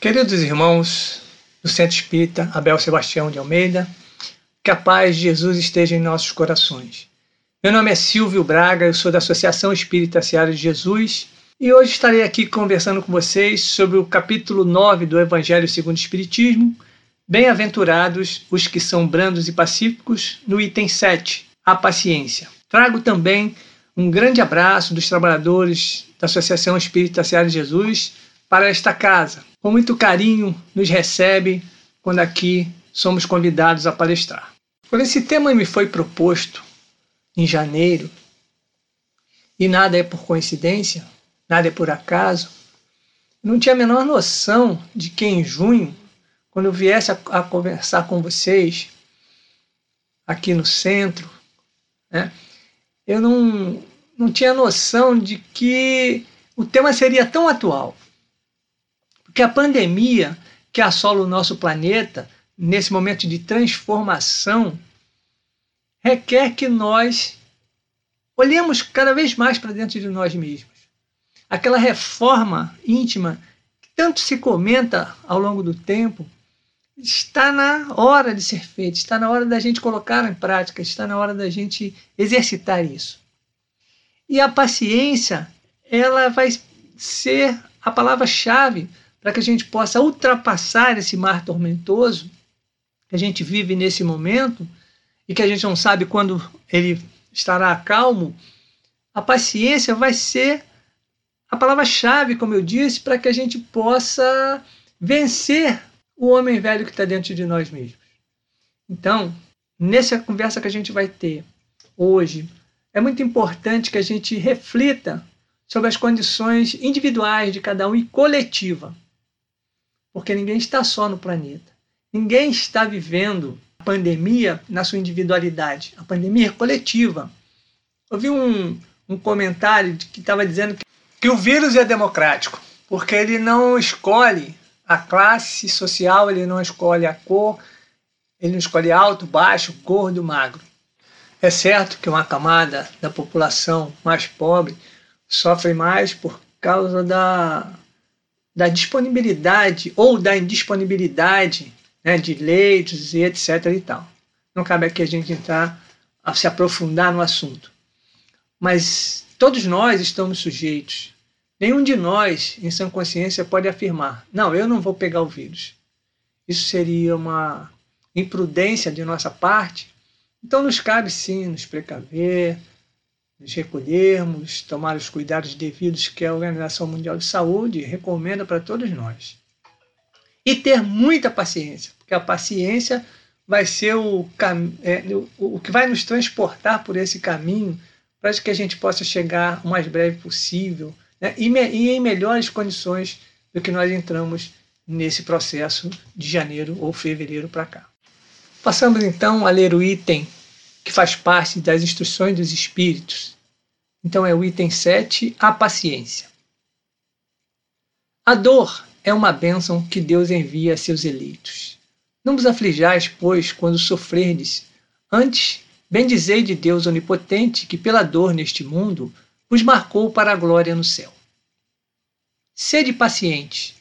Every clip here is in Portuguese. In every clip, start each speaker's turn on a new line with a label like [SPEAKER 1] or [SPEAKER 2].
[SPEAKER 1] Queridos irmãos do Centro Espírita Abel Sebastião de Almeida, que a paz de Jesus esteja em nossos corações. Meu nome é Silvio Braga, eu sou da Associação Espírita Seara de Jesus e hoje estarei aqui conversando com vocês sobre o capítulo 9 do Evangelho segundo o Espiritismo. Bem-aventurados os que são brandos e pacíficos, no item 7, a paciência. Trago também um grande abraço dos trabalhadores da Associação Espírita Seara de Jesus para esta casa. Com muito carinho nos recebe quando aqui somos convidados a palestrar. Quando esse tema me foi proposto em janeiro, e nada é por coincidência, nada é por acaso, não tinha a menor noção de que em junho, quando eu viesse a, a conversar com vocês aqui no centro, né, eu não, não tinha noção de que o tema seria tão atual. Porque a pandemia que assola o nosso planeta, nesse momento de transformação, requer que nós olhemos cada vez mais para dentro de nós mesmos. Aquela reforma íntima que tanto se comenta ao longo do tempo, está na hora de ser feita, está na hora da gente colocar em prática, está na hora da gente exercitar isso. E a paciência, ela vai ser a palavra-chave para que a gente possa ultrapassar esse mar tormentoso que a gente vive nesse momento e que a gente não sabe quando ele estará calmo. A paciência vai ser a palavra-chave, como eu disse, para que a gente possa vencer o homem velho que está dentro de nós mesmos. Então, nessa conversa que a gente vai ter hoje, é muito importante que a gente reflita sobre as condições individuais de cada um e coletiva. Porque ninguém está só no planeta. Ninguém está vivendo a pandemia na sua individualidade. A pandemia é coletiva. Eu vi um, um comentário que estava dizendo que, que o vírus é democrático, porque ele não escolhe a classe social, ele não escolhe a cor, ele não escolhe alto, baixo, gordo, magro. É certo que uma camada da população mais pobre sofre mais por causa da, da disponibilidade ou da indisponibilidade né, de leitos e etc. e tal. Não cabe aqui a gente entrar a se aprofundar no assunto. Mas todos nós estamos sujeitos. Nenhum de nós, em sã consciência, pode afirmar: não, eu não vou pegar o vírus. Isso seria uma imprudência de nossa parte então, nos cabe sim nos precaver, nos recolhermos, tomar os cuidados devidos que a Organização Mundial de Saúde recomenda para todos nós. E ter muita paciência, porque a paciência vai ser o, é, o, o que vai nos transportar por esse caminho para que a gente possa chegar o mais breve possível né, e, me, e em melhores condições do que nós entramos nesse processo de janeiro ou fevereiro para cá. Passamos então a ler o item que faz parte das instruções dos espíritos. Então é o item 7, a paciência. A dor é uma bênção que Deus envia a seus eleitos. Não vos aflijais, pois, quando sofrerdes. Antes, bendizei de Deus onipotente, que pela dor neste mundo vos marcou para a glória no céu. Sede pacientes.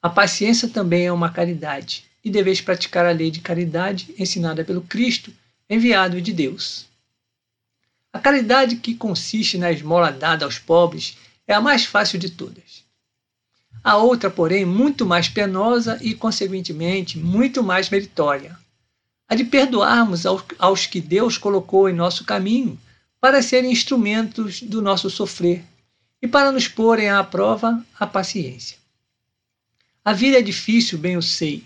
[SPEAKER 1] A paciência também é uma caridade e deveis praticar a lei de caridade ensinada pelo Cristo, enviado de Deus. A caridade que consiste na esmola dada aos pobres é a mais fácil de todas. A outra, porém, muito mais penosa e, consequentemente, muito mais meritória. A de perdoarmos aos que Deus colocou em nosso caminho para serem instrumentos do nosso sofrer e para nos porem à prova a paciência. A vida é difícil, bem eu sei,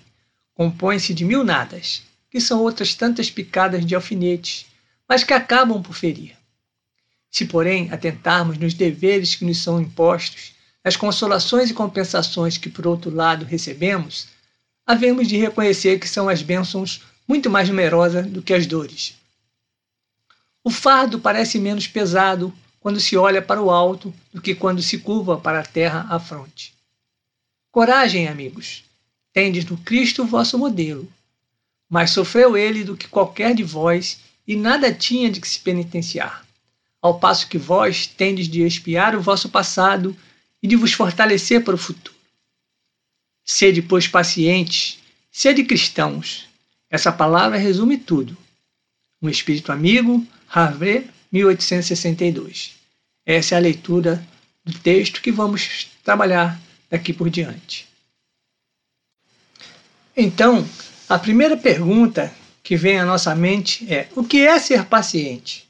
[SPEAKER 1] compõe-se de mil nadas, que são outras tantas picadas de alfinetes, mas que acabam por ferir. Se, porém, atentarmos nos deveres que nos são impostos, nas consolações e compensações que, por outro lado, recebemos, havemos de reconhecer que são as bênçãos muito mais numerosas do que as dores. O fardo parece menos pesado quando se olha para o alto do que quando se curva para a terra à fronte. Coragem, amigos! tendes no Cristo vosso modelo. Mas sofreu ele do que qualquer de vós, e nada tinha de que se penitenciar. Ao passo que vós tendes de expiar o vosso passado e de vos fortalecer para o futuro. Sede, pois, pacientes, sede cristãos. Essa palavra resume tudo. Um espírito amigo, Harvey, 1862. Essa é a leitura do texto que vamos trabalhar daqui por diante. Então, a primeira pergunta que vem à nossa mente é: o que é ser paciente?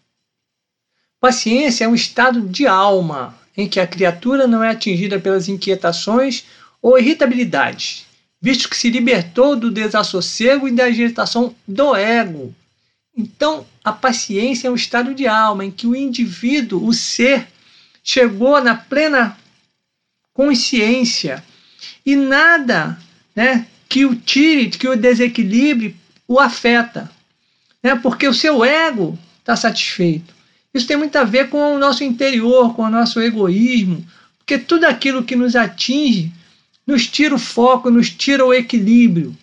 [SPEAKER 1] Paciência é um estado de alma em que a criatura não é atingida pelas inquietações ou irritabilidades, visto que se libertou do desassossego e da agitação do ego. Então, a paciência é um estado de alma em que o indivíduo, o ser, chegou na plena consciência e nada né, que o tire, que o desequilibre, o afeta. Né, porque o seu ego está satisfeito. Isso tem muito a ver com o nosso interior, com o nosso egoísmo, porque tudo aquilo que nos atinge nos tira o foco, nos tira o equilíbrio.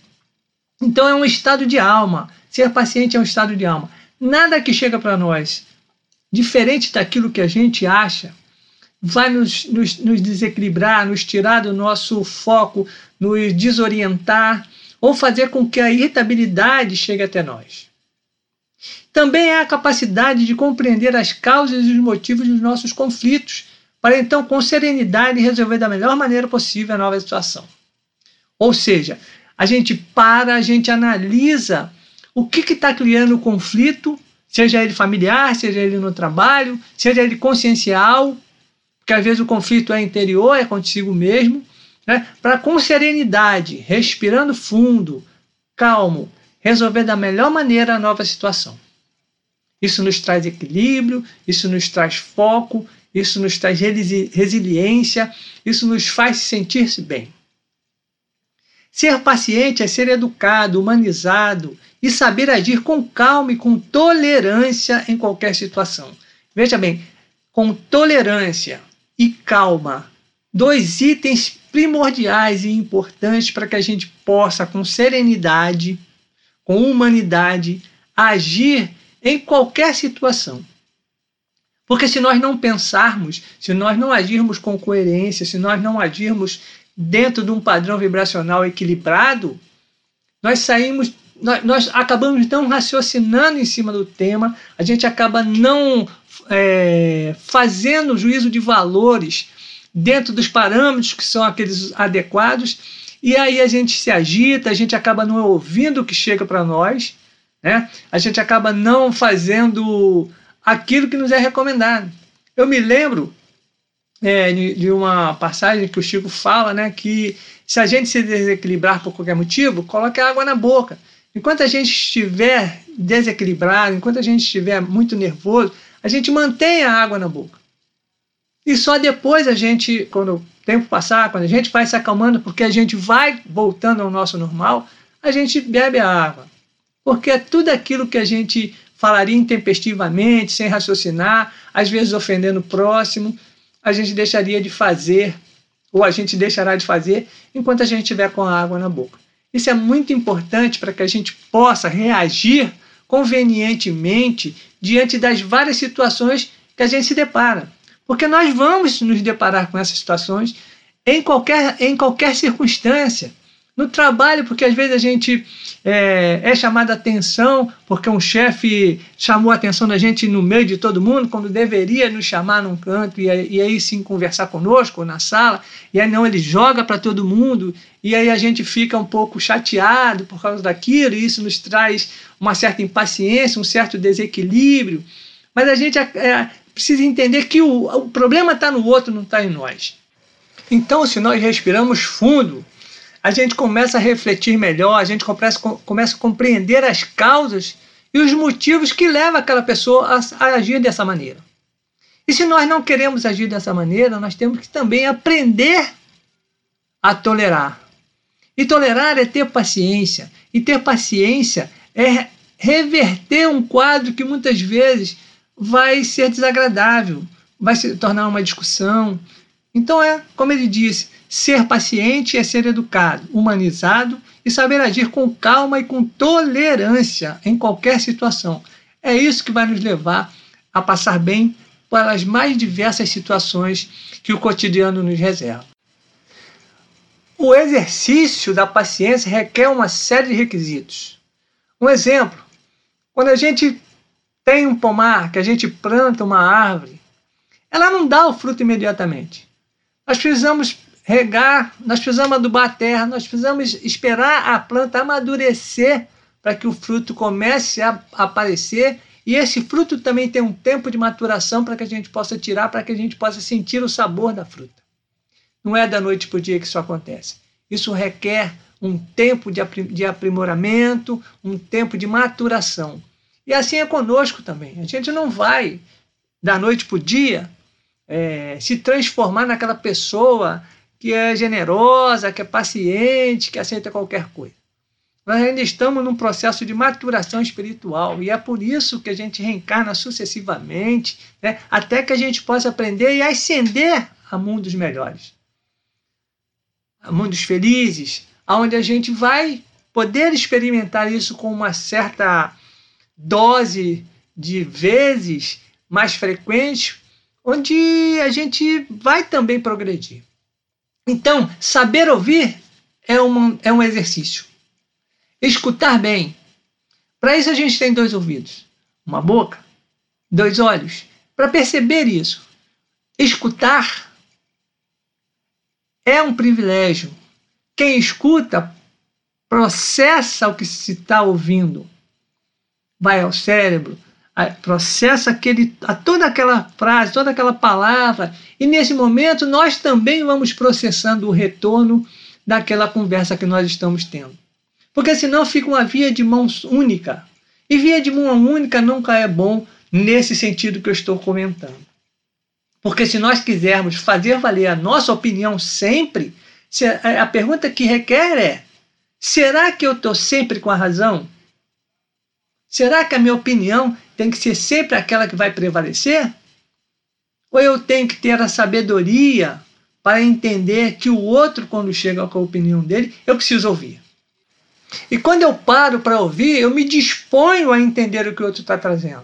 [SPEAKER 1] Então é um estado de alma. Ser paciente é um estado de alma. Nada que chega para nós diferente daquilo que a gente acha vai nos, nos, nos desequilibrar, nos tirar do nosso foco, nos desorientar ou fazer com que a irritabilidade chegue até nós. Também é a capacidade de compreender as causas e os motivos dos nossos conflitos, para então, com serenidade, resolver da melhor maneira possível a nova situação. Ou seja, a gente para, a gente analisa o que está criando o conflito, seja ele familiar, seja ele no trabalho, seja ele consciencial, porque às vezes o conflito é interior, é consigo mesmo, né? para com serenidade, respirando fundo, calmo, resolver da melhor maneira a nova situação. Isso nos traz equilíbrio, isso nos traz foco, isso nos traz resiliência, isso nos faz sentir-se bem. Ser paciente é ser educado, humanizado e saber agir com calma e com tolerância em qualquer situação. Veja bem, com tolerância e calma, dois itens primordiais e importantes para que a gente possa, com serenidade, com humanidade, agir em qualquer situação. Porque se nós não pensarmos, se nós não agirmos com coerência, se nós não agirmos dentro de um padrão vibracional equilibrado, nós saímos, nós, nós acabamos não raciocinando em cima do tema, a gente acaba não é, fazendo juízo de valores dentro dos parâmetros que são aqueles adequados, e aí a gente se agita, a gente acaba não ouvindo o que chega para nós, né? A gente acaba não fazendo aquilo que nos é recomendado. Eu me lembro é, de uma passagem que o Chico fala, né, que se a gente se desequilibrar por qualquer motivo, coloque água na boca. Enquanto a gente estiver desequilibrado, enquanto a gente estiver muito nervoso, a gente mantém a água na boca. E só depois a gente, quando o tempo passar, quando a gente vai se acalmando, porque a gente vai voltando ao nosso normal, a gente bebe a água porque é tudo aquilo que a gente falaria intempestivamente, sem raciocinar, às vezes ofendendo o próximo, a gente deixaria de fazer, ou a gente deixará de fazer, enquanto a gente estiver com a água na boca. Isso é muito importante para que a gente possa reagir convenientemente diante das várias situações que a gente se depara. Porque nós vamos nos deparar com essas situações em qualquer, em qualquer circunstância. No trabalho, porque às vezes a gente é, é chamado a atenção, porque um chefe chamou a atenção da gente no meio de todo mundo, quando deveria nos chamar num canto e, e aí sim conversar conosco na sala, e aí não, ele joga para todo mundo, e aí a gente fica um pouco chateado por causa daquilo, e isso nos traz uma certa impaciência, um certo desequilíbrio. Mas a gente é, é precisa entender que o, o problema está no outro, não está em nós. Então, se nós respiramos fundo, a gente começa a refletir melhor, a gente começa, começa a compreender as causas e os motivos que levam aquela pessoa a, a agir dessa maneira. E se nós não queremos agir dessa maneira, nós temos que também aprender a tolerar. E tolerar é ter paciência. E ter paciência é reverter um quadro que muitas vezes vai ser desagradável, vai se tornar uma discussão. Então é, como ele disse, Ser paciente é ser educado, humanizado e saber agir com calma e com tolerância em qualquer situação. É isso que vai nos levar a passar bem pelas mais diversas situações que o cotidiano nos reserva. o exercício da paciência requer uma série de requisitos. Um exemplo, quando a gente tem um pomar, que a gente planta uma árvore, ela não dá o fruto imediatamente. Nós precisamos regar, nós precisamos adubar a terra, nós precisamos esperar a planta amadurecer para que o fruto comece a aparecer e esse fruto também tem um tempo de maturação para que a gente possa tirar, para que a gente possa sentir o sabor da fruta. Não é da noite para o dia que isso acontece. Isso requer um tempo de aprimoramento, um tempo de maturação. E assim é conosco também. A gente não vai, da noite para o dia, é, se transformar naquela pessoa que é generosa, que é paciente, que aceita qualquer coisa. Nós ainda estamos num processo de maturação espiritual e é por isso que a gente reencarna sucessivamente, né, até que a gente possa aprender e ascender a mundos melhores mundos felizes, onde a gente vai poder experimentar isso com uma certa dose de vezes mais frequente, onde a gente vai também progredir. Então, saber ouvir é, uma, é um exercício. Escutar bem. Para isso a gente tem dois ouvidos, uma boca, dois olhos. Para perceber isso, escutar é um privilégio. Quem escuta processa o que se está ouvindo, vai ao cérebro, processa aquele, toda aquela frase, toda aquela palavra, e nesse momento nós também vamos processando o retorno daquela conversa que nós estamos tendo. Porque senão fica uma via de mãos única. E via de mão única nunca é bom nesse sentido que eu estou comentando. Porque se nós quisermos fazer valer a nossa opinião sempre, a pergunta que requer é: será que eu estou sempre com a razão? Será que a minha opinião tem que ser sempre aquela que vai prevalecer? Ou eu tenho que ter a sabedoria para entender que o outro, quando chega com a opinião dele, eu preciso ouvir? E quando eu paro para ouvir, eu me disponho a entender o que o outro está trazendo.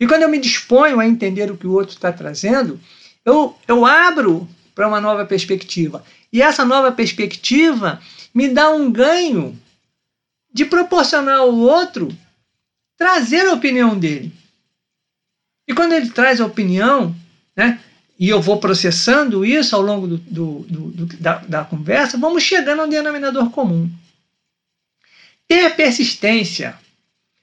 [SPEAKER 1] E quando eu me disponho a entender o que o outro está trazendo, eu, eu abro para uma nova perspectiva. E essa nova perspectiva me dá um ganho de proporcionar ao outro trazer a opinião dele. E quando ele traz a opinião, né, e eu vou processando isso ao longo do, do, do, da, da conversa, vamos chegando a um denominador comum. Ter persistência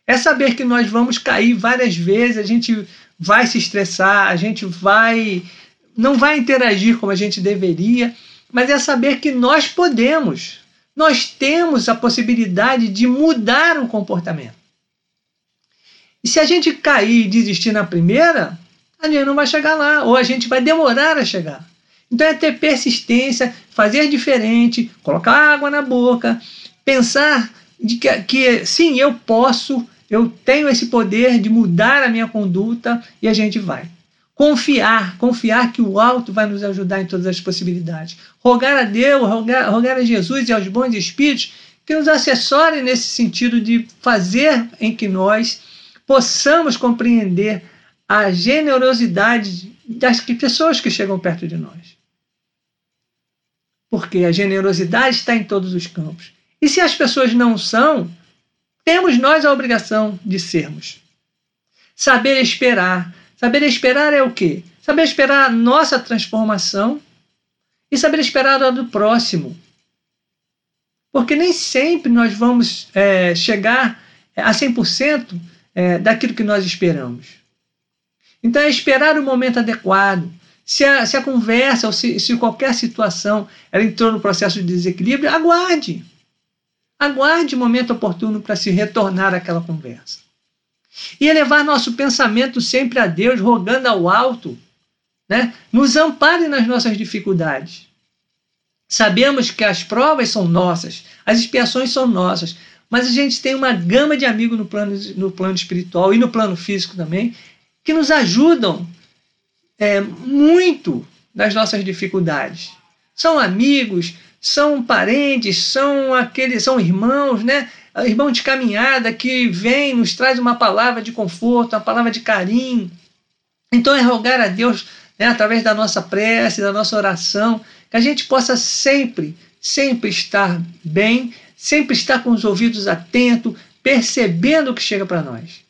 [SPEAKER 1] é saber que nós vamos cair várias vezes, a gente vai se estressar, a gente vai não vai interagir como a gente deveria, mas é saber que nós podemos, nós temos a possibilidade de mudar o comportamento. E se a gente cair e desistir na primeira, a gente não vai chegar lá, ou a gente vai demorar a chegar. Então é ter persistência, fazer diferente, colocar água na boca, pensar de que, que sim, eu posso eu tenho esse poder de mudar a minha conduta e a gente vai. Confiar, confiar que o alto vai nos ajudar em todas as possibilidades. Rogar a Deus, rogar, rogar a Jesus e aos bons espíritos que nos assessorem nesse sentido de fazer em que nós possamos compreender a generosidade das pessoas que chegam perto de nós. Porque a generosidade está em todos os campos. E se as pessoas não são, temos nós a obrigação de sermos. Saber esperar. Saber esperar é o quê? Saber esperar a nossa transformação e saber esperar a do próximo. Porque nem sempre nós vamos é, chegar a 100% é, daquilo que nós esperamos. Então é esperar o momento adequado. Se a, se a conversa ou se, se qualquer situação ela entrou no processo de desequilíbrio, aguarde. Aguarde o momento oportuno para se retornar àquela conversa. E elevar nosso pensamento sempre a Deus, rogando ao alto, né? nos ampare nas nossas dificuldades. Sabemos que as provas são nossas, as expiações são nossas, mas a gente tem uma gama de amigos no plano, no plano espiritual e no plano físico também, que nos ajudam é, muito nas nossas dificuldades. São amigos, são parentes, são aqueles, são irmãos, né? Irmão de caminhada que vem, nos traz uma palavra de conforto, uma palavra de carinho. Então é rogar a Deus, né, através da nossa prece, da nossa oração, que a gente possa sempre sempre estar bem, sempre estar com os ouvidos atentos, percebendo o que chega para nós.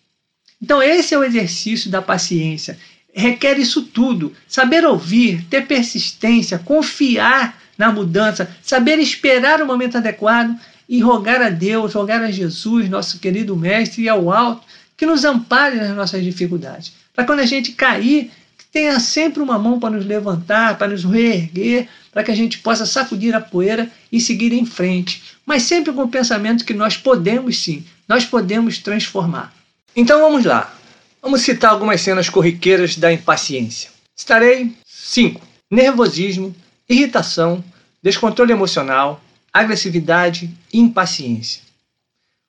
[SPEAKER 1] Então, esse é o exercício da paciência. Requer isso tudo: saber ouvir, ter persistência, confiar na mudança, saber esperar o momento adequado e rogar a Deus, rogar a Jesus, nosso querido Mestre, e ao alto, que nos ampare nas nossas dificuldades. Para quando a gente cair, tenha sempre uma mão para nos levantar, para nos reerguer, para que a gente possa sacudir a poeira e seguir em frente. Mas sempre com o pensamento que nós podemos sim, nós podemos transformar. Então vamos lá. Vamos citar algumas cenas corriqueiras da impaciência. Estarei 5. Nervosismo, irritação, descontrole emocional, agressividade e impaciência.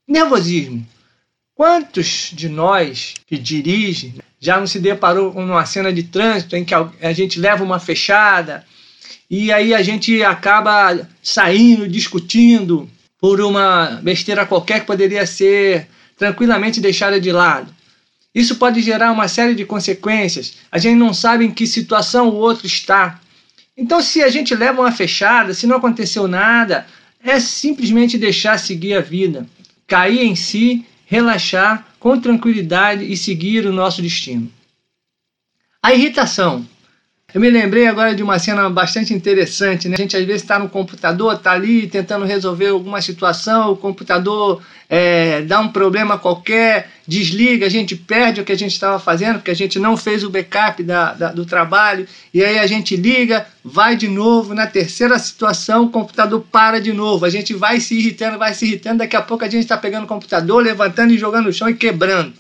[SPEAKER 1] Nervosismo. Quantos de nós que dirigem já não se deparou com uma cena de trânsito em que a gente leva uma fechada e aí a gente acaba saindo, discutindo por uma besteira qualquer que poderia ser tranquilamente deixada de lado? Isso pode gerar uma série de consequências. A gente não sabe em que situação o outro está. Então, se a gente leva uma fechada, se não aconteceu nada, é simplesmente deixar seguir a vida, cair em si, relaxar com tranquilidade e seguir o nosso destino. A irritação. Eu me lembrei agora de uma cena bastante interessante, né? A gente às vezes está no computador, está ali tentando resolver alguma situação, o computador é, dá um problema qualquer, desliga, a gente perde o que a gente estava fazendo, porque a gente não fez o backup da, da, do trabalho, e aí a gente liga, vai de novo, na terceira situação o computador para de novo, a gente vai se irritando, vai se irritando, daqui a pouco a gente está pegando o computador, levantando e jogando no chão e quebrando.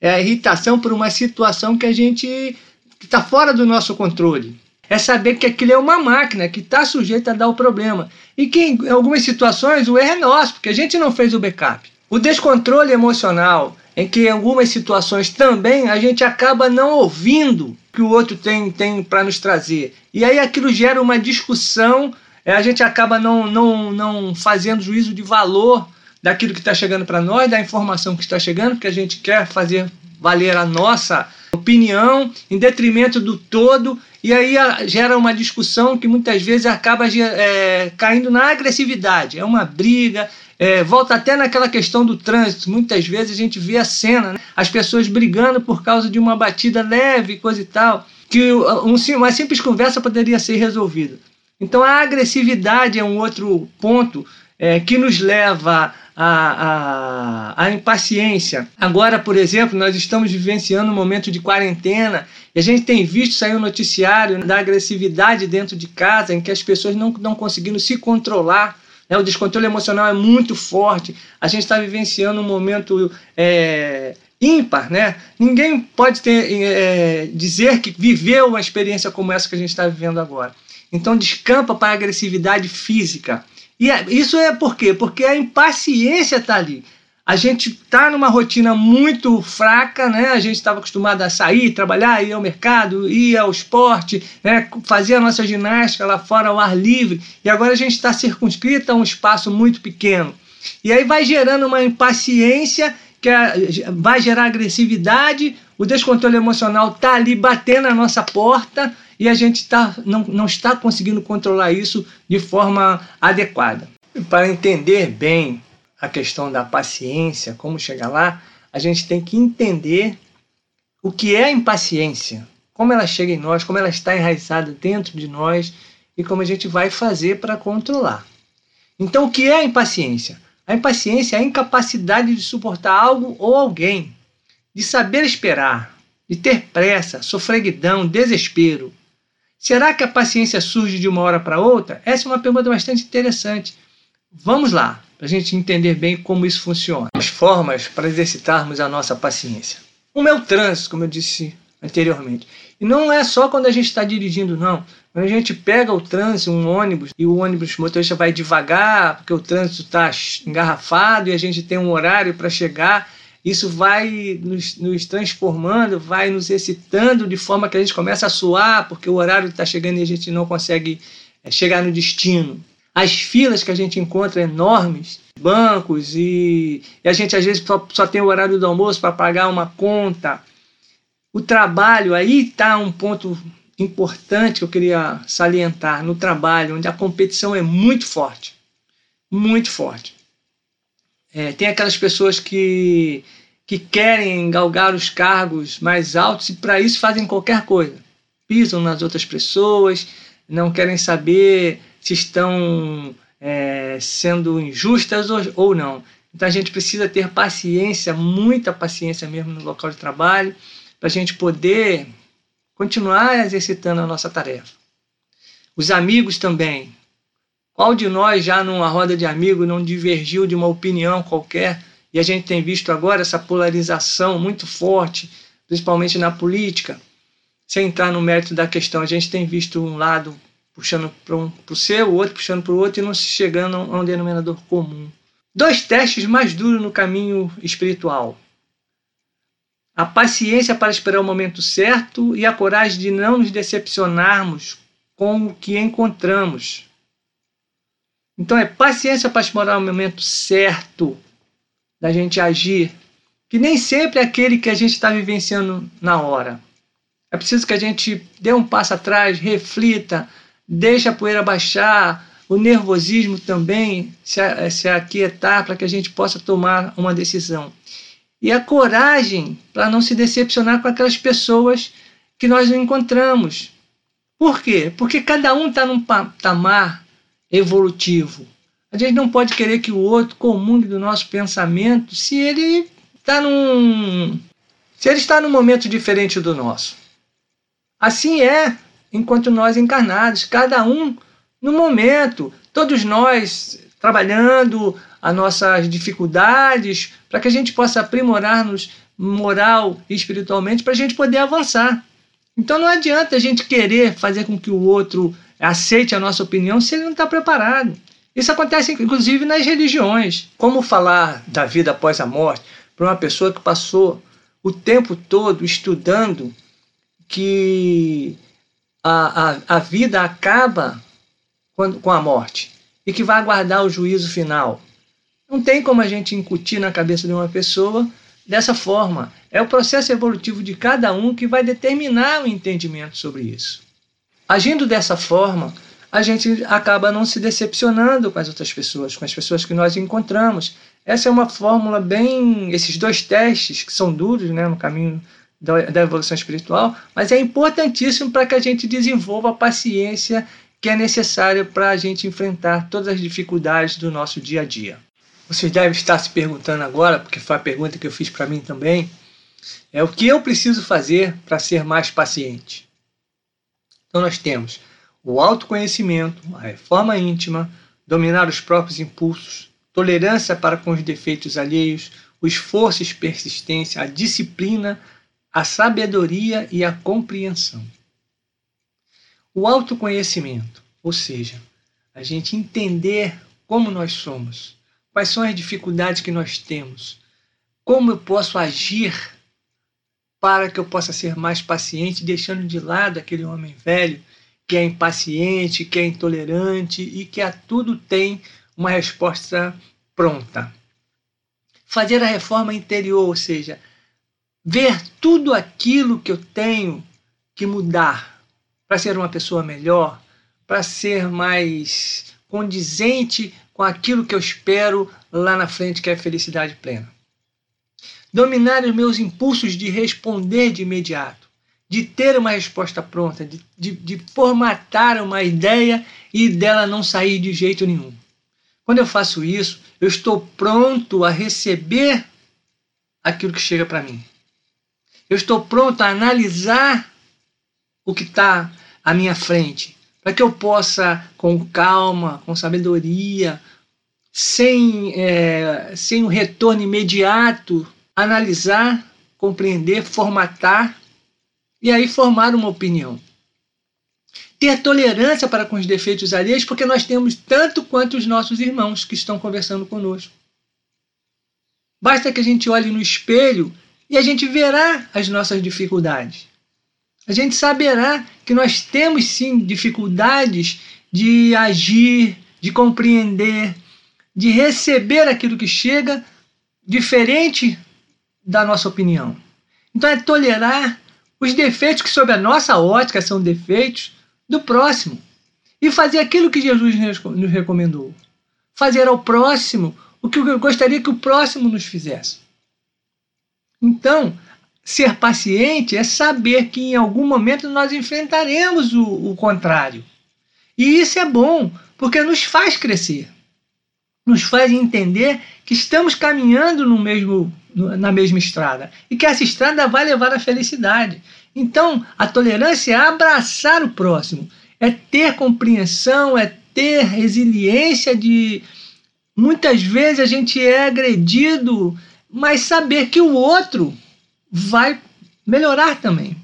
[SPEAKER 1] É a irritação por uma situação que a gente que está fora do nosso controle. É saber que aquilo é uma máquina que está sujeita a dar o problema. E que em algumas situações o erro é nosso, porque a gente não fez o backup. O descontrole emocional, em que em algumas situações também a gente acaba não ouvindo o que o outro tem, tem para nos trazer. E aí aquilo gera uma discussão, é, a gente acaba não, não, não fazendo juízo de valor daquilo que está chegando para nós, da informação que está chegando, porque a gente quer fazer valer a nossa opinião em detrimento do todo, e aí gera uma discussão que muitas vezes acaba é, caindo na agressividade. É uma briga, é, volta até naquela questão do trânsito. Muitas vezes a gente vê a cena, né? as pessoas brigando por causa de uma batida leve, coisa e tal, que um, uma simples conversa poderia ser resolvida. Então a agressividade é um outro ponto é, que nos leva à, à impaciência. Agora, por exemplo, nós estamos vivenciando um momento de quarentena e a gente tem visto sair um noticiário da agressividade dentro de casa, em que as pessoas não estão conseguindo se controlar. Né? O descontrole emocional é muito forte. A gente está vivenciando um momento é, ímpar, né? Ninguém pode ter, é, dizer que viveu uma experiência como essa que a gente está vivendo agora. Então descampa para a agressividade física. E é, isso é por quê? Porque a impaciência está ali. A gente está numa rotina muito fraca, né? A gente estava acostumado a sair, trabalhar, ir ao mercado, ir ao esporte, né? fazer a nossa ginástica lá fora ao ar livre. E agora a gente está circunscrito a um espaço muito pequeno. E aí vai gerando uma impaciência que vai gerar agressividade, o descontrole emocional está ali batendo na nossa porta e a gente tá, não, não está conseguindo controlar isso de forma adequada. Para entender bem a questão da paciência, como chegar lá, a gente tem que entender o que é a impaciência, como ela chega em nós, como ela está enraizada dentro de nós e como a gente vai fazer para controlar. Então, o que é a impaciência? A impaciência é a incapacidade de suportar algo ou alguém, de saber esperar, de ter pressa, sofreguidão, desespero. Será que a paciência surge de uma hora para outra? Essa é uma pergunta bastante interessante. Vamos lá, para a gente entender bem como isso funciona. As formas para exercitarmos a nossa paciência. É o trânsito, como eu disse anteriormente. E não é só quando a gente está dirigindo, não. Quando a gente pega o trânsito, um ônibus, e o ônibus motorista vai devagar, porque o trânsito está engarrafado e a gente tem um horário para chegar isso vai nos, nos, transformando, vai nos excitando de forma que a gente começa a suar, porque o horário está chegando e a gente não consegue é, chegar no destino. As filas que a gente encontra enormes, bancos, e, e a gente às vezes só, só tem o horário do almoço para pagar uma conta. O trabalho, aí está um ponto importante que eu queria salientar no trabalho, onde a competição é muito forte. muito forte. É, tem aquelas pessoas que, que querem galgar os cargos mais altos e para isso fazem qualquer coisa. Pisam nas outras pessoas, não querem saber se estão é, sendo injustas ou, ou não. Então a gente precisa ter paciência, muita paciência mesmo no local de trabalho, para a gente poder continuar exercitando a nossa tarefa. Os amigos também. Qual de nós já numa roda de amigos não divergiu de uma opinião qualquer? E a gente tem visto agora essa polarização muito forte, principalmente na política. Sem entrar no mérito da questão, a gente tem visto um lado puxando para um, o seu, o outro puxando para o outro e não se chegando a um denominador comum. Dois testes mais duros no caminho espiritual: a paciência para esperar o momento certo e a coragem de não nos decepcionarmos com o que encontramos. Então é paciência para esperar o momento certo da gente agir, que nem sempre é aquele que a gente está vivenciando na hora. É preciso que a gente dê um passo atrás, reflita, deixe a poeira baixar, o nervosismo também se, se aquietar para que a gente possa tomar uma decisão. E a coragem para não se decepcionar com aquelas pessoas que nós encontramos. Por quê? Porque cada um está num patamar evolutivo. A gente não pode querer que o outro comungue do nosso pensamento se ele está num. se ele está num momento diferente do nosso. Assim é enquanto nós encarnados, cada um no momento, todos nós trabalhando as nossas dificuldades para que a gente possa aprimorar-nos moral e espiritualmente para a gente poder avançar. Então não adianta a gente querer fazer com que o outro aceite a nossa opinião se ele não está preparado. Isso acontece inclusive nas religiões. Como falar da vida após a morte para uma pessoa que passou o tempo todo estudando que a, a, a vida acaba quando, com a morte e que vai aguardar o juízo final. Não tem como a gente incutir na cabeça de uma pessoa dessa forma. É o processo evolutivo de cada um que vai determinar o entendimento sobre isso. Agindo dessa forma, a gente acaba não se decepcionando com as outras pessoas, com as pessoas que nós encontramos. Essa é uma fórmula bem. Esses dois testes, que são duros né, no caminho da, da evolução espiritual, mas é importantíssimo para que a gente desenvolva a paciência que é necessária para a gente enfrentar todas as dificuldades do nosso dia a dia. Vocês devem estar se perguntando agora, porque foi a pergunta que eu fiz para mim também, é o que eu preciso fazer para ser mais paciente. Então nós temos o autoconhecimento, a reforma íntima, dominar os próprios impulsos, tolerância para com os defeitos alheios, o esforço e persistência, a disciplina, a sabedoria e a compreensão. O autoconhecimento, ou seja, a gente entender como nós somos, quais são as dificuldades que nós temos, como eu posso agir para que eu possa ser mais paciente, deixando de lado aquele homem velho que é impaciente, que é intolerante e que a tudo tem uma resposta pronta. Fazer a reforma interior, ou seja, ver tudo aquilo que eu tenho que mudar para ser uma pessoa melhor, para ser mais condizente com aquilo que eu espero lá na frente, que é a felicidade plena. Dominar os meus impulsos de responder de imediato, de ter uma resposta pronta, de, de, de formatar uma ideia e dela não sair de jeito nenhum. Quando eu faço isso, eu estou pronto a receber aquilo que chega para mim. Eu estou pronto a analisar o que está à minha frente, para que eu possa, com calma, com sabedoria, sem, é, sem um retorno imediato, analisar, compreender, formatar e aí formar uma opinião. Ter tolerância para com os defeitos alheios, porque nós temos tanto quanto os nossos irmãos que estão conversando conosco. Basta que a gente olhe no espelho e a gente verá as nossas dificuldades. A gente saberá que nós temos sim dificuldades de agir, de compreender, de receber aquilo que chega diferente da nossa opinião. Então é tolerar os defeitos que, sob a nossa ótica, são defeitos do próximo e fazer aquilo que Jesus nos recomendou. fazer ao próximo o que eu gostaria que o próximo nos fizesse. Então, ser paciente é saber que em algum momento nós enfrentaremos o, o contrário. E isso é bom, porque nos faz crescer, nos faz entender que estamos caminhando no mesmo, na mesma estrada e que essa estrada vai levar à felicidade. Então, a tolerância é abraçar o próximo, é ter compreensão, é ter resiliência de. Muitas vezes a gente é agredido, mas saber que o outro vai melhorar também.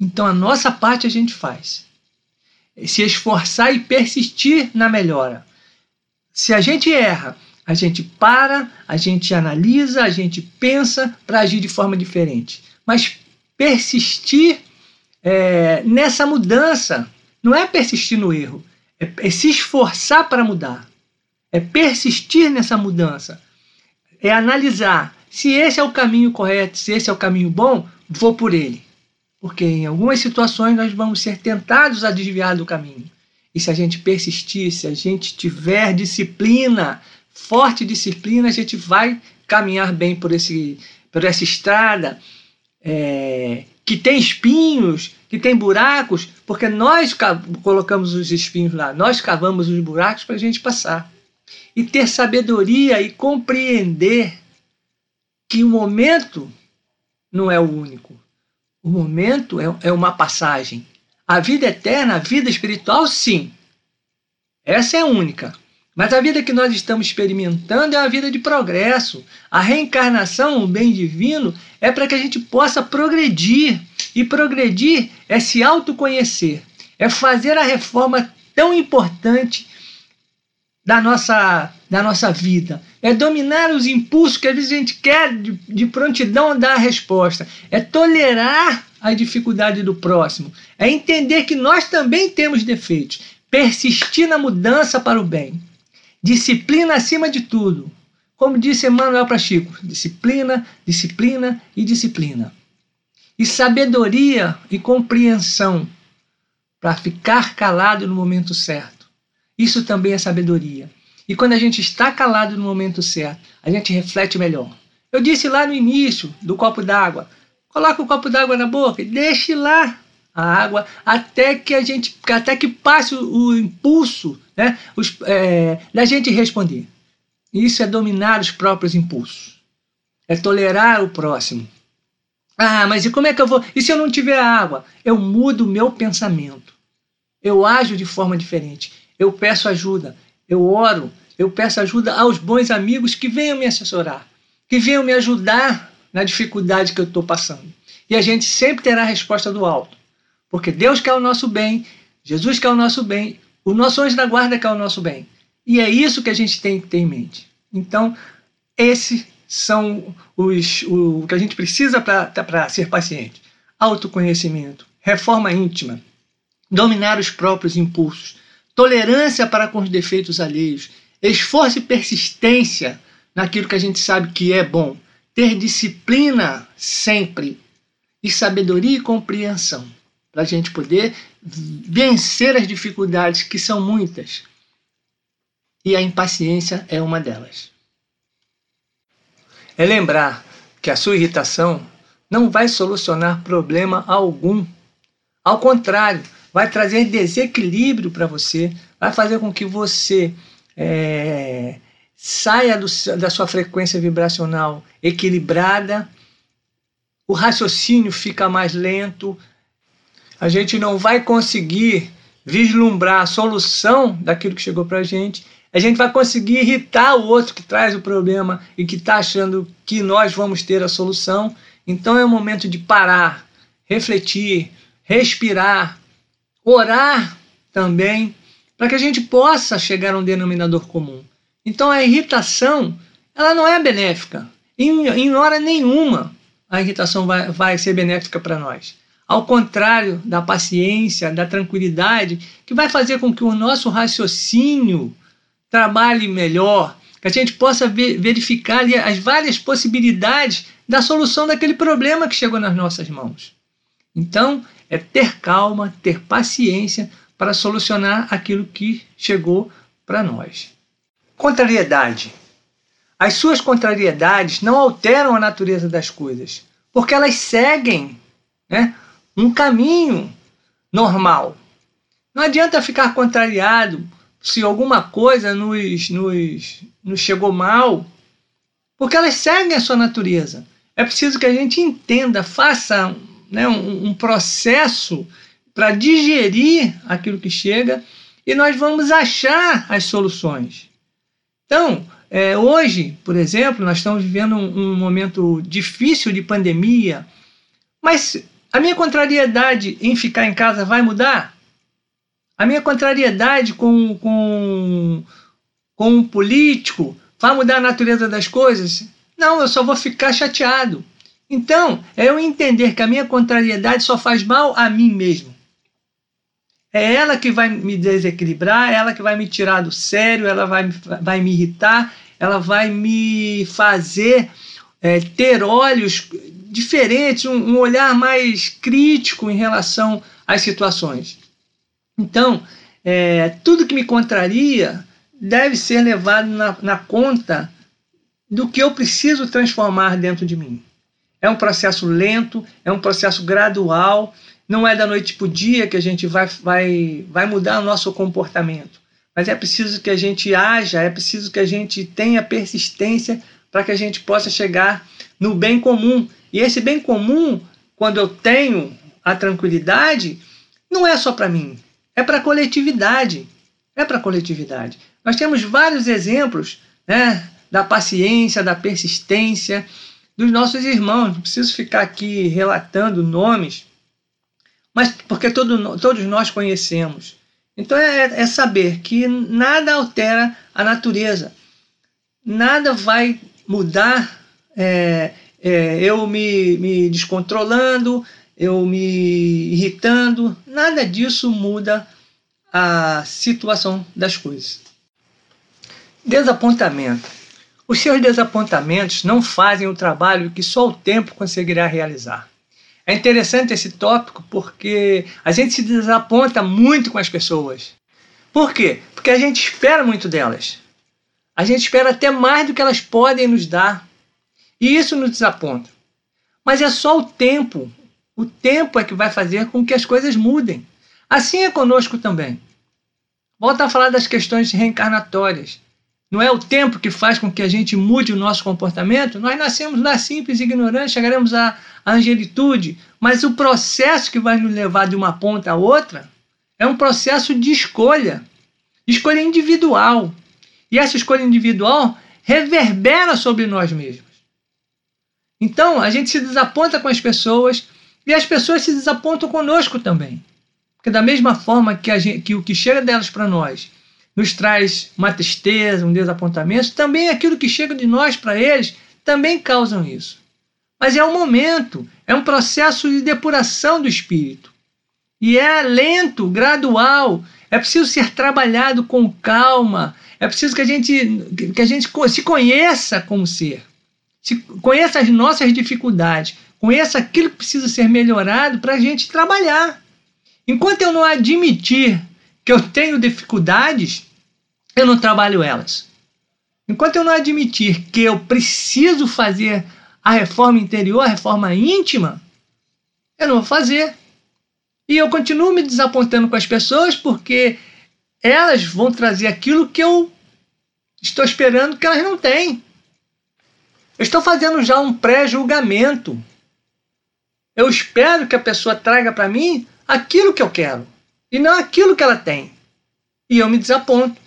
[SPEAKER 1] Então, a nossa parte a gente faz. Se esforçar e persistir na melhora. Se a gente erra, a gente para, a gente analisa, a gente pensa para agir de forma diferente. Mas persistir é, nessa mudança não é persistir no erro, é, é se esforçar para mudar, é persistir nessa mudança, é analisar se esse é o caminho correto, se esse é o caminho bom, vou por ele. Porque em algumas situações nós vamos ser tentados a desviar do caminho. E se a gente persistir, se a gente tiver disciplina, forte disciplina, a gente vai caminhar bem por, esse, por essa estrada é, que tem espinhos, que tem buracos, porque nós colocamos os espinhos lá, nós cavamos os buracos para a gente passar. E ter sabedoria e compreender que o momento não é o único. O momento é, é uma passagem. A vida eterna, a vida espiritual, sim. Essa é única. Mas a vida que nós estamos experimentando é uma vida de progresso. A reencarnação, o bem divino, é para que a gente possa progredir. E progredir é se autoconhecer, é fazer a reforma tão importante da nossa, da nossa vida. É dominar os impulsos que às vezes a gente quer de, de prontidão dar a resposta. É tolerar a dificuldade do próximo. É entender que nós também temos defeitos. Persistir na mudança para o bem. Disciplina acima de tudo. Como disse Emmanuel para Chico: disciplina, disciplina e disciplina. E sabedoria e compreensão para ficar calado no momento certo isso também é sabedoria. E quando a gente está calado no momento certo, a gente reflete melhor. Eu disse lá no início do copo d'água: coloque o copo d'água na boca e deixe lá a água até que a gente até que passe o, o impulso né, os, é, da gente responder. Isso é dominar os próprios impulsos. É tolerar o próximo. Ah, mas e como é que eu vou? E se eu não tiver água? Eu mudo o meu pensamento. Eu ajo de forma diferente eu peço ajuda, eu oro, eu peço ajuda aos bons amigos que venham me assessorar, que venham me ajudar na dificuldade que eu estou passando. E a gente sempre terá a resposta do alto, porque Deus quer o nosso bem, Jesus quer o nosso bem, o nosso anjo da guarda quer o nosso bem. E é isso que a gente tem que ter em mente. Então, esses são os, o que a gente precisa para ser paciente: autoconhecimento, reforma íntima, dominar os próprios impulsos, tolerância para com os defeitos alheios, esforço e persistência naquilo que a gente sabe que é bom, ter disciplina sempre e sabedoria e compreensão para a gente poder vencer as dificuldades que são muitas. E a impaciência é uma delas. É lembrar que a sua irritação não vai solucionar problema algum. Ao contrário, vai trazer desequilíbrio para você, vai fazer com que você é, saia do, da sua frequência vibracional equilibrada, o raciocínio fica mais lento, a gente não vai conseguir vislumbrar a solução daquilo que chegou para a gente, a gente vai conseguir irritar o outro que traz o problema e que está achando que nós vamos ter a solução. Então é o momento de parar, refletir, respirar, orar também, para que a gente possa chegar a um denominador comum. Então a irritação, ela não é benéfica. Em, em hora nenhuma a irritação vai, vai ser benéfica para nós. Ao contrário da paciência, da tranquilidade, que vai fazer com que o nosso raciocínio trabalhe melhor, que a gente possa ver, verificar ali as várias possibilidades da solução daquele problema que chegou nas nossas mãos. Então, é ter calma, ter paciência para solucionar aquilo que chegou para nós. Contrariedade. As suas contrariedades não alteram a natureza das coisas, porque elas seguem né, um caminho normal. Não adianta ficar contrariado se alguma coisa nos, nos, nos chegou mal, porque elas seguem a sua natureza. É preciso que a gente entenda, faça né, um, um processo para digerir aquilo que chega e nós vamos achar as soluções. Então, é, hoje, por exemplo, nós estamos vivendo um, um momento difícil de pandemia, mas a minha contrariedade em ficar em casa vai mudar? A minha contrariedade com, com, com um político vai mudar a natureza das coisas? Não, eu só vou ficar chateado. Então, é eu entender que a minha contrariedade só faz mal a mim mesmo. É ela que vai me desequilibrar, é ela que vai me tirar do sério, ela vai, vai me irritar, ela vai me fazer é, ter olhos diferentes, um, um olhar mais crítico em relação às situações. Então, é, tudo que me contraria deve ser levado na, na conta do que eu preciso transformar dentro de mim. É um processo lento, é um processo gradual, não é da noite para o dia que a gente vai, vai, vai mudar o nosso comportamento. Mas é preciso que a gente haja, é preciso que a gente tenha persistência para que a gente possa chegar no bem comum. E esse bem comum, quando eu tenho a tranquilidade, não é só para mim, é para a coletividade. É para a coletividade. Nós temos vários exemplos né, da paciência, da persistência dos nossos irmãos. Não preciso ficar aqui relatando nomes, mas porque todo, todos nós conhecemos. Então é, é saber que nada altera a natureza, nada vai mudar é, é, eu me, me descontrolando, eu me irritando, nada disso muda a situação das coisas. Desapontamento. Os seus desapontamentos não fazem o trabalho que só o tempo conseguirá realizar. É interessante esse tópico porque a gente se desaponta muito com as pessoas. Por quê? Porque a gente espera muito delas. A gente espera até mais do que elas podem nos dar. E isso nos desaponta. Mas é só o tempo. O tempo é que vai fazer com que as coisas mudem. Assim é conosco também. Volta a falar das questões reencarnatórias. Não é o tempo que faz com que a gente mude o nosso comportamento? Nós nascemos lá simples ignorantes, chegaremos à, angelitude, mas o processo que vai nos levar de uma ponta a outra é um processo de escolha, escolha individual. E essa escolha individual reverbera sobre nós mesmos. Então, a gente se desaponta com as pessoas e as pessoas se desapontam conosco também. Porque da mesma forma que, gente, que o que chega delas para nós nos traz uma tristeza, um desapontamento, também aquilo que chega de nós para eles também causam isso. Mas é um momento, é um processo de depuração do espírito. E é lento, gradual, é preciso ser trabalhado com calma, é preciso que a gente, que a gente se conheça como ser, se conheça as nossas dificuldades, conheça aquilo que precisa ser melhorado para a gente trabalhar. Enquanto eu não admitir que eu tenho dificuldades, eu não trabalho elas. Enquanto eu não admitir que eu preciso fazer a reforma interior, a reforma íntima, eu não vou fazer. E eu continuo me desapontando com as pessoas porque elas vão trazer aquilo que eu estou esperando que elas não têm. Eu estou fazendo já um pré-julgamento. Eu espero que a pessoa traga para mim aquilo que eu quero e não aquilo que ela tem. E eu me desaponto.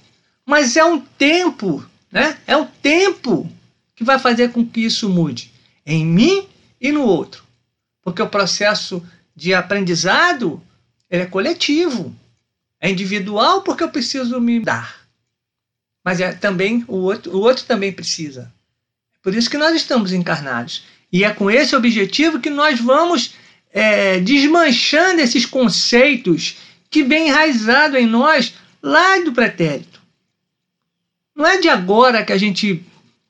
[SPEAKER 1] Mas é um tempo, né? É o tempo que vai fazer com que isso mude em mim e no outro. Porque o processo de aprendizado é coletivo. É individual porque eu preciso me dar. Mas é também o outro, o outro também precisa. É por isso que nós estamos encarnados. E é com esse objetivo que nós vamos é, desmanchando esses conceitos que vem enraizado em nós lá do pretérito. Não é de agora que a gente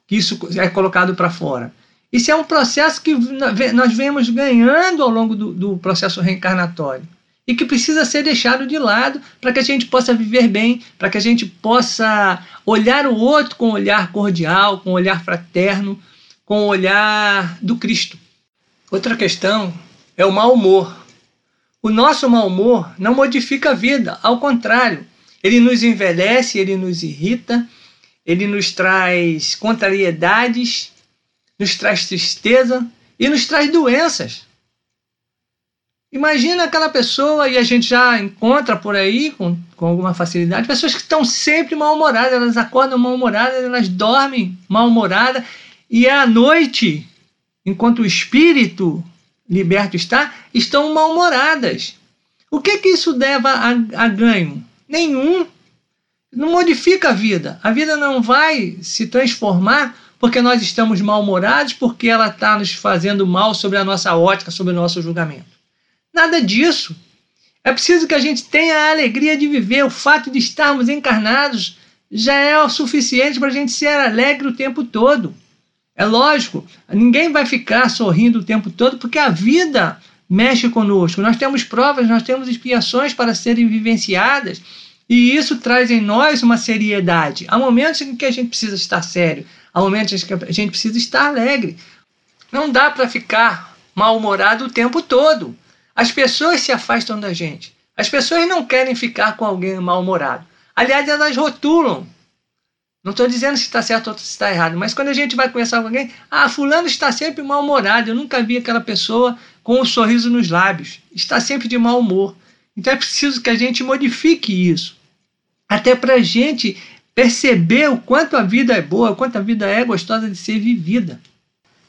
[SPEAKER 1] que isso é colocado para fora. Isso é um processo que nós vemos ganhando ao longo do, do processo reencarnatório. e que precisa ser deixado de lado para que a gente possa viver bem, para que a gente possa olhar o outro com um olhar cordial, com um olhar fraterno, com um olhar do Cristo. Outra questão é o mau humor. O nosso mau humor não modifica a vida, ao contrário, ele nos envelhece, ele nos irrita, ele nos traz contrariedades, nos traz tristeza e nos traz doenças. Imagina aquela pessoa, e a gente já encontra por aí com, com alguma facilidade, pessoas que estão sempre mal-humoradas, elas acordam mal-humoradas, elas dormem mal-humoradas, e é à noite, enquanto o espírito liberto está, estão mal-humoradas. O que que isso leva a, a ganho? Nenhum. Não modifica a vida. A vida não vai se transformar porque nós estamos mal-humorados, porque ela está nos fazendo mal sobre a nossa ótica, sobre o nosso julgamento. Nada disso. É preciso que a gente tenha a alegria de viver. O fato de estarmos encarnados já é o suficiente para a gente ser alegre o tempo todo. É lógico, ninguém vai ficar sorrindo o tempo todo porque a vida mexe conosco. Nós temos provas, nós temos expiações para serem vivenciadas e isso traz em nós uma seriedade. Há momentos em que a gente precisa estar sério, há momentos em que a gente precisa estar alegre. Não dá para ficar mal-humorado o tempo todo. As pessoas se afastam da gente. As pessoas não querem ficar com alguém mal-humorado. Aliás, elas rotulam. Não estou dizendo se está certo ou se está errado, mas quando a gente vai conversar com alguém, ah, fulano está sempre mal-humorado, eu nunca vi aquela pessoa com um sorriso nos lábios, está sempre de mau humor. Então é preciso que a gente modifique isso, até para a gente perceber o quanto a vida é boa, o quanto a vida é gostosa de ser vivida.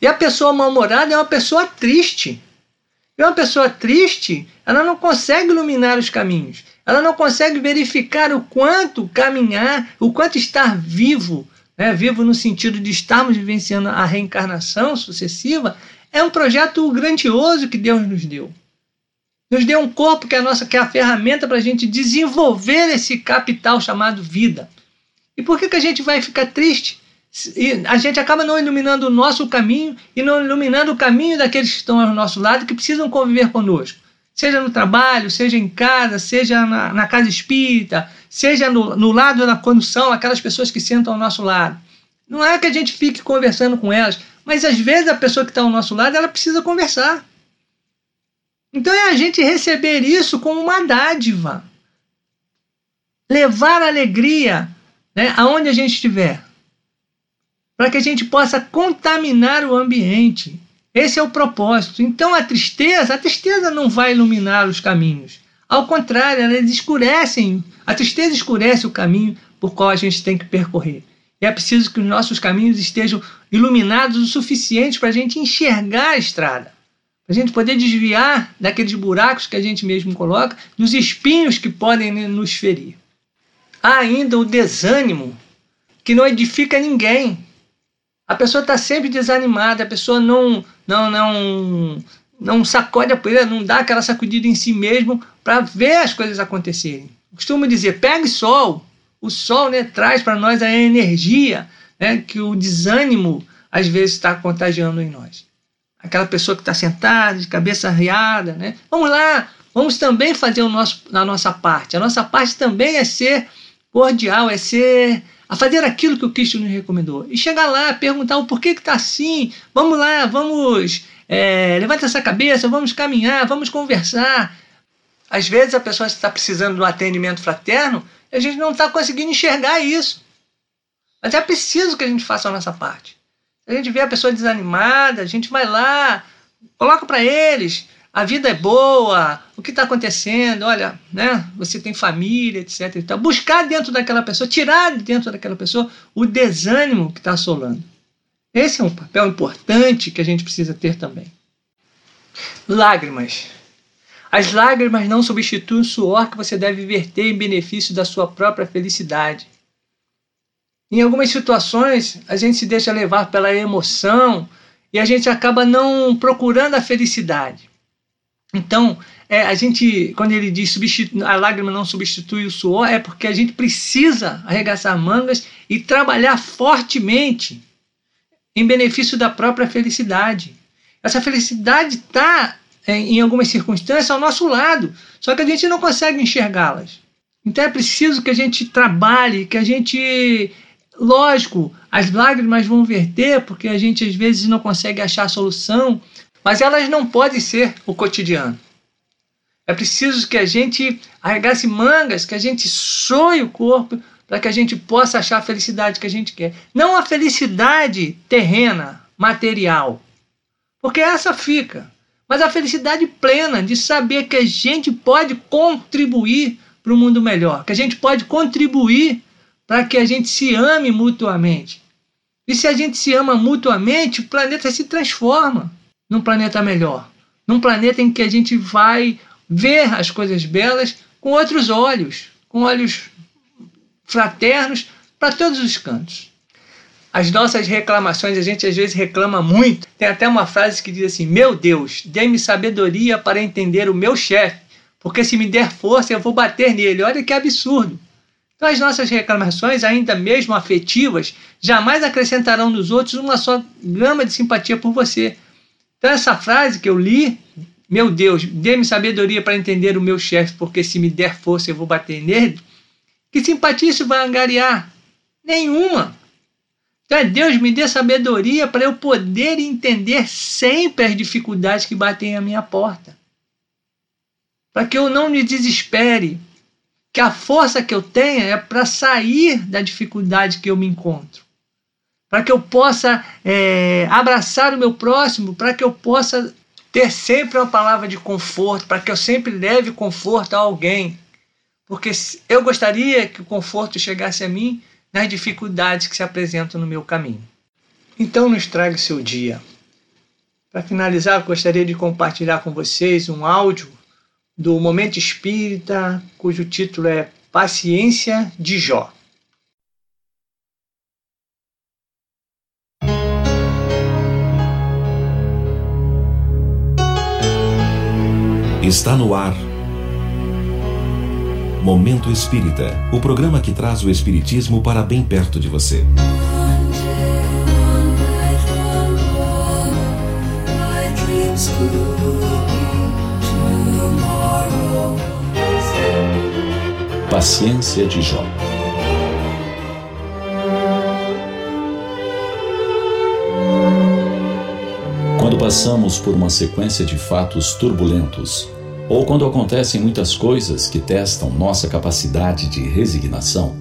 [SPEAKER 1] E a pessoa mal-humorada é uma pessoa triste. E uma pessoa triste, ela não consegue iluminar os caminhos. Ela não consegue verificar o quanto caminhar, o quanto estar vivo, né? vivo no sentido de estarmos vivenciando a reencarnação sucessiva, é um projeto grandioso que Deus nos deu. Nos deu um corpo que é a nossa, que é a ferramenta para a gente desenvolver esse capital chamado vida. E por que, que a gente vai ficar triste? E a gente acaba não iluminando o nosso caminho e não iluminando o caminho daqueles que estão ao nosso lado que precisam conviver conosco. Seja no trabalho, seja em casa, seja na, na casa espírita, seja no, no lado da condução, aquelas pessoas que sentam ao nosso lado. Não é que a gente fique conversando com elas, mas às vezes a pessoa que está ao nosso lado, ela precisa conversar. Então é a gente receber isso como uma dádiva. Levar alegria né, aonde a gente estiver para que a gente possa contaminar o ambiente. Esse é o propósito. Então a tristeza, a tristeza não vai iluminar os caminhos. Ao contrário, elas escurecem. A tristeza escurece o caminho por qual a gente tem que percorrer. E é preciso que os nossos caminhos estejam iluminados o suficiente para a gente enxergar a estrada, para a gente poder desviar daqueles buracos que a gente mesmo coloca, dos espinhos que podem nos ferir. Há ainda o desânimo que não edifica ninguém, a pessoa está sempre desanimada, a pessoa não, não, não, não sacode a poeira, não dá aquela sacudida em si mesmo para ver as coisas acontecerem. Costumo dizer, pegue sol. O sol né, traz para nós a energia né, que o desânimo às vezes está contagiando em nós. Aquela pessoa que está sentada, de cabeça arriada, né? Vamos lá, vamos também fazer o nosso, a nossa parte. A nossa parte também é ser cordial, é ser a fazer aquilo que o Cristo nos recomendou. E chegar lá, perguntar o porquê que está assim. Vamos lá, vamos. É, levanta essa cabeça, vamos caminhar, vamos conversar. Às vezes a pessoa está precisando de um atendimento fraterno e a gente não está conseguindo enxergar isso. Mas é preciso que a gente faça a nossa parte. A gente vê a pessoa desanimada, a gente vai lá, coloca para eles a vida é boa, o que está acontecendo, olha, né? Você tem família, etc. E tal. Buscar dentro daquela pessoa, tirar de dentro daquela pessoa o desânimo que está assolando. Esse é um papel importante que a gente precisa ter também. Lágrimas. As lágrimas não substituem o suor que você deve verter em benefício da sua própria felicidade. Em algumas situações, a gente se deixa levar pela emoção e a gente acaba não procurando a felicidade. Então, é, a gente, quando ele diz a lágrima não substitui o suor, é porque a gente precisa arregaçar mangas e trabalhar fortemente em benefício da própria felicidade. Essa felicidade está em algumas circunstâncias ao nosso lado, só que a gente não consegue enxergá-las. Então é preciso que a gente trabalhe, que a gente. Lógico, as lágrimas vão verter, porque a gente às vezes não consegue achar a solução, mas elas não podem ser o cotidiano. É preciso que a gente arregasse mangas, que a gente soe o corpo para que a gente possa achar a felicidade que a gente quer. Não a felicidade terrena, material, porque essa fica. Mas a felicidade plena de saber que a gente pode contribuir para um mundo melhor, que a gente pode contribuir para que a gente se ame mutuamente. E se a gente se ama mutuamente, o planeta se transforma num planeta melhor, num planeta em que a gente vai ver as coisas belas com outros olhos, com olhos fraternos para todos os cantos. As nossas reclamações, a gente às vezes reclama muito. Tem até uma frase que diz assim: Meu Deus, dê-me sabedoria para entender o meu chefe, porque se me der força eu vou bater nele. Olha que absurdo. Então, as nossas reclamações, ainda mesmo afetivas, jamais acrescentarão nos outros uma só gama de simpatia por você. Então, essa frase que eu li, meu Deus, dê-me sabedoria para entender o meu chefe, porque se me der força eu vou bater nele. Que simpatia isso vai angariar? Nenhuma. Então, Deus me dê sabedoria para eu poder entender sempre as dificuldades que batem à minha porta. Para que eu não me desespere, que a força que eu tenha é para sair da dificuldade que eu me encontro, para que eu possa é, abraçar o meu próximo, para que eu possa ter sempre uma palavra de conforto, para que eu sempre leve conforto a alguém, porque eu gostaria que o conforto chegasse a mim nas dificuldades que se apresentam no meu caminho. Então, nos traga o seu dia. Para finalizar, gostaria de compartilhar com vocês um áudio do Momento Espírita, cujo título é Paciência de Jó.
[SPEAKER 2] Está no ar. Momento Espírita o programa que traz o Espiritismo para bem perto de você. Paciência de Jó. Quando passamos por uma sequência de fatos turbulentos, ou quando acontecem muitas coisas que testam nossa capacidade de resignação,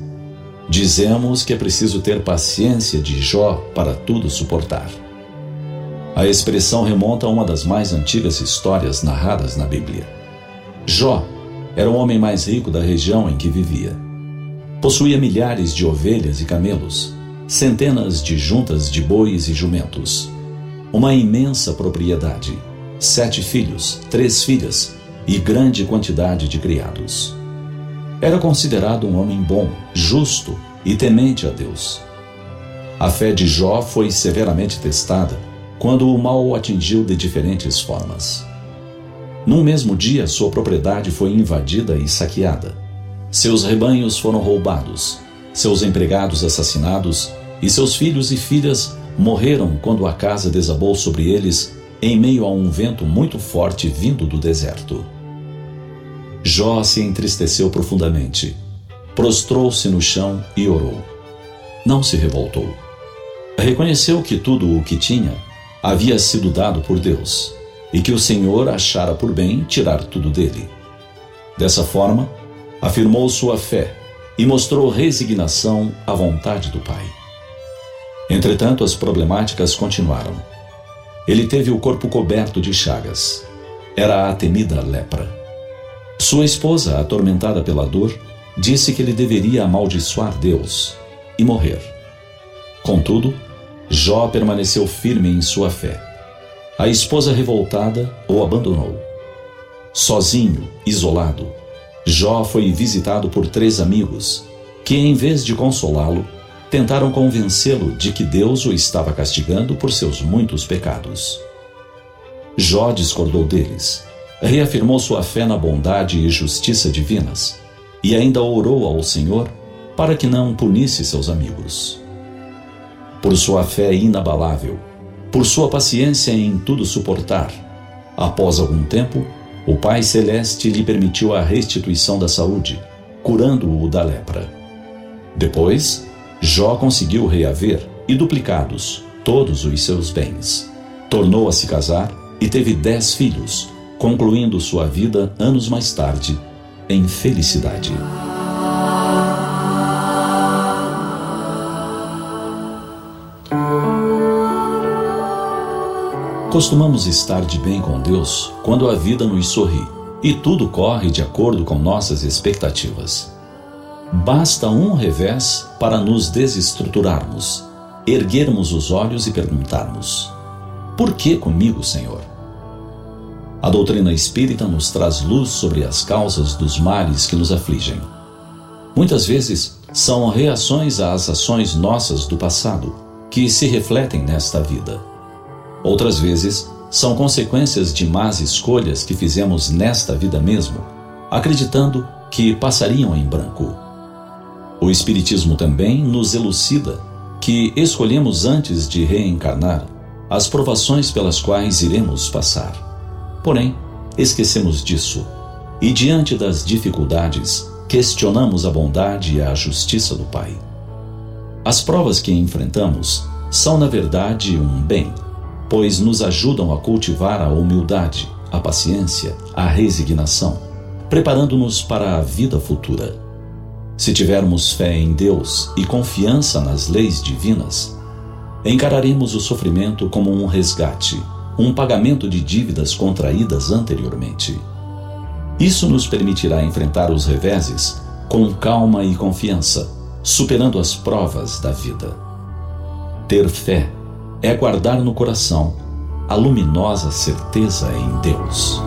[SPEAKER 2] dizemos que é preciso ter paciência de Jó para tudo suportar. A expressão remonta a uma das mais antigas histórias narradas na Bíblia. Jó era o homem mais rico da região em que vivia. Possuía milhares de ovelhas e camelos, centenas de juntas de bois e jumentos, uma imensa propriedade, sete filhos, três filhas e grande quantidade de criados. Era considerado um homem bom, justo e temente a Deus. A fé de Jó foi severamente testada quando o mal o atingiu de diferentes formas. Num mesmo dia, sua propriedade foi invadida e saqueada. Seus rebanhos foram roubados, seus empregados assassinados e seus filhos e filhas morreram quando a casa desabou sobre eles em meio a um vento muito forte vindo do deserto. Jó se entristeceu profundamente, prostrou-se no chão e orou. Não se revoltou. Reconheceu que tudo o que tinha havia sido dado por Deus e que o Senhor achara por bem tirar tudo dele. Dessa forma, afirmou sua fé e mostrou resignação à vontade do Pai. Entretanto, as problemáticas continuaram. Ele teve o corpo coberto de chagas. Era a temida lepra. Sua esposa, atormentada pela dor, disse que ele deveria amaldiçoar Deus e morrer. Contudo, Jó permaneceu firme em sua fé a esposa revoltada o abandonou. Sozinho, isolado, Jó foi visitado por três amigos, que, em vez de consolá-lo, tentaram convencê-lo de que Deus o estava castigando por seus muitos pecados. Jó discordou deles, reafirmou sua fé na bondade e justiça divinas e ainda orou ao Senhor para que não punisse seus amigos. Por sua fé inabalável, por sua paciência em tudo suportar, Após algum tempo, o Pai Celeste lhe permitiu a restituição da saúde, curando-o da lepra. Depois, Jó conseguiu reaver e duplicados todos os seus bens. Tornou a se casar e teve dez filhos, concluindo sua vida anos mais tarde em felicidade. Costumamos estar de bem com Deus quando a vida nos sorri e tudo corre de acordo com nossas expectativas. Basta um revés para nos desestruturarmos, erguermos os olhos e perguntarmos: Por que comigo, Senhor? A doutrina espírita nos traz luz sobre as causas dos males que nos afligem. Muitas vezes são reações às ações nossas do passado que se refletem nesta vida. Outras vezes são consequências de más escolhas que fizemos nesta vida mesmo, acreditando que passariam em branco. O Espiritismo também nos elucida que escolhemos antes de reencarnar as provações pelas quais iremos passar. Porém, esquecemos disso e, diante das dificuldades, questionamos a bondade e a justiça do Pai. As provas que enfrentamos são, na verdade, um bem, pois nos ajudam a cultivar a humildade, a paciência, a resignação, preparando-nos para a vida futura. Se tivermos fé em Deus e confiança nas leis divinas, encararemos o sofrimento como um resgate, um pagamento de dívidas contraídas anteriormente. Isso nos permitirá enfrentar os reveses com calma e confiança, superando as provas da vida. Ter fé é guardar no coração a luminosa certeza em Deus.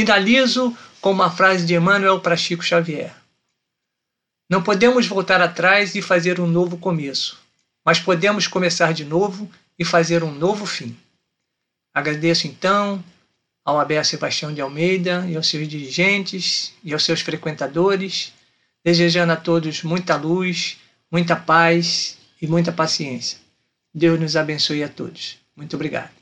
[SPEAKER 1] Finalizo com uma frase de Emmanuel para Chico Xavier. Não podemos voltar atrás e fazer um novo começo, mas podemos começar de novo e fazer um novo fim. Agradeço então ao Abel Sebastião de Almeida e aos seus dirigentes e aos seus frequentadores, desejando a todos muita luz, muita paz e muita paciência. Deus nos abençoe a todos. Muito obrigado.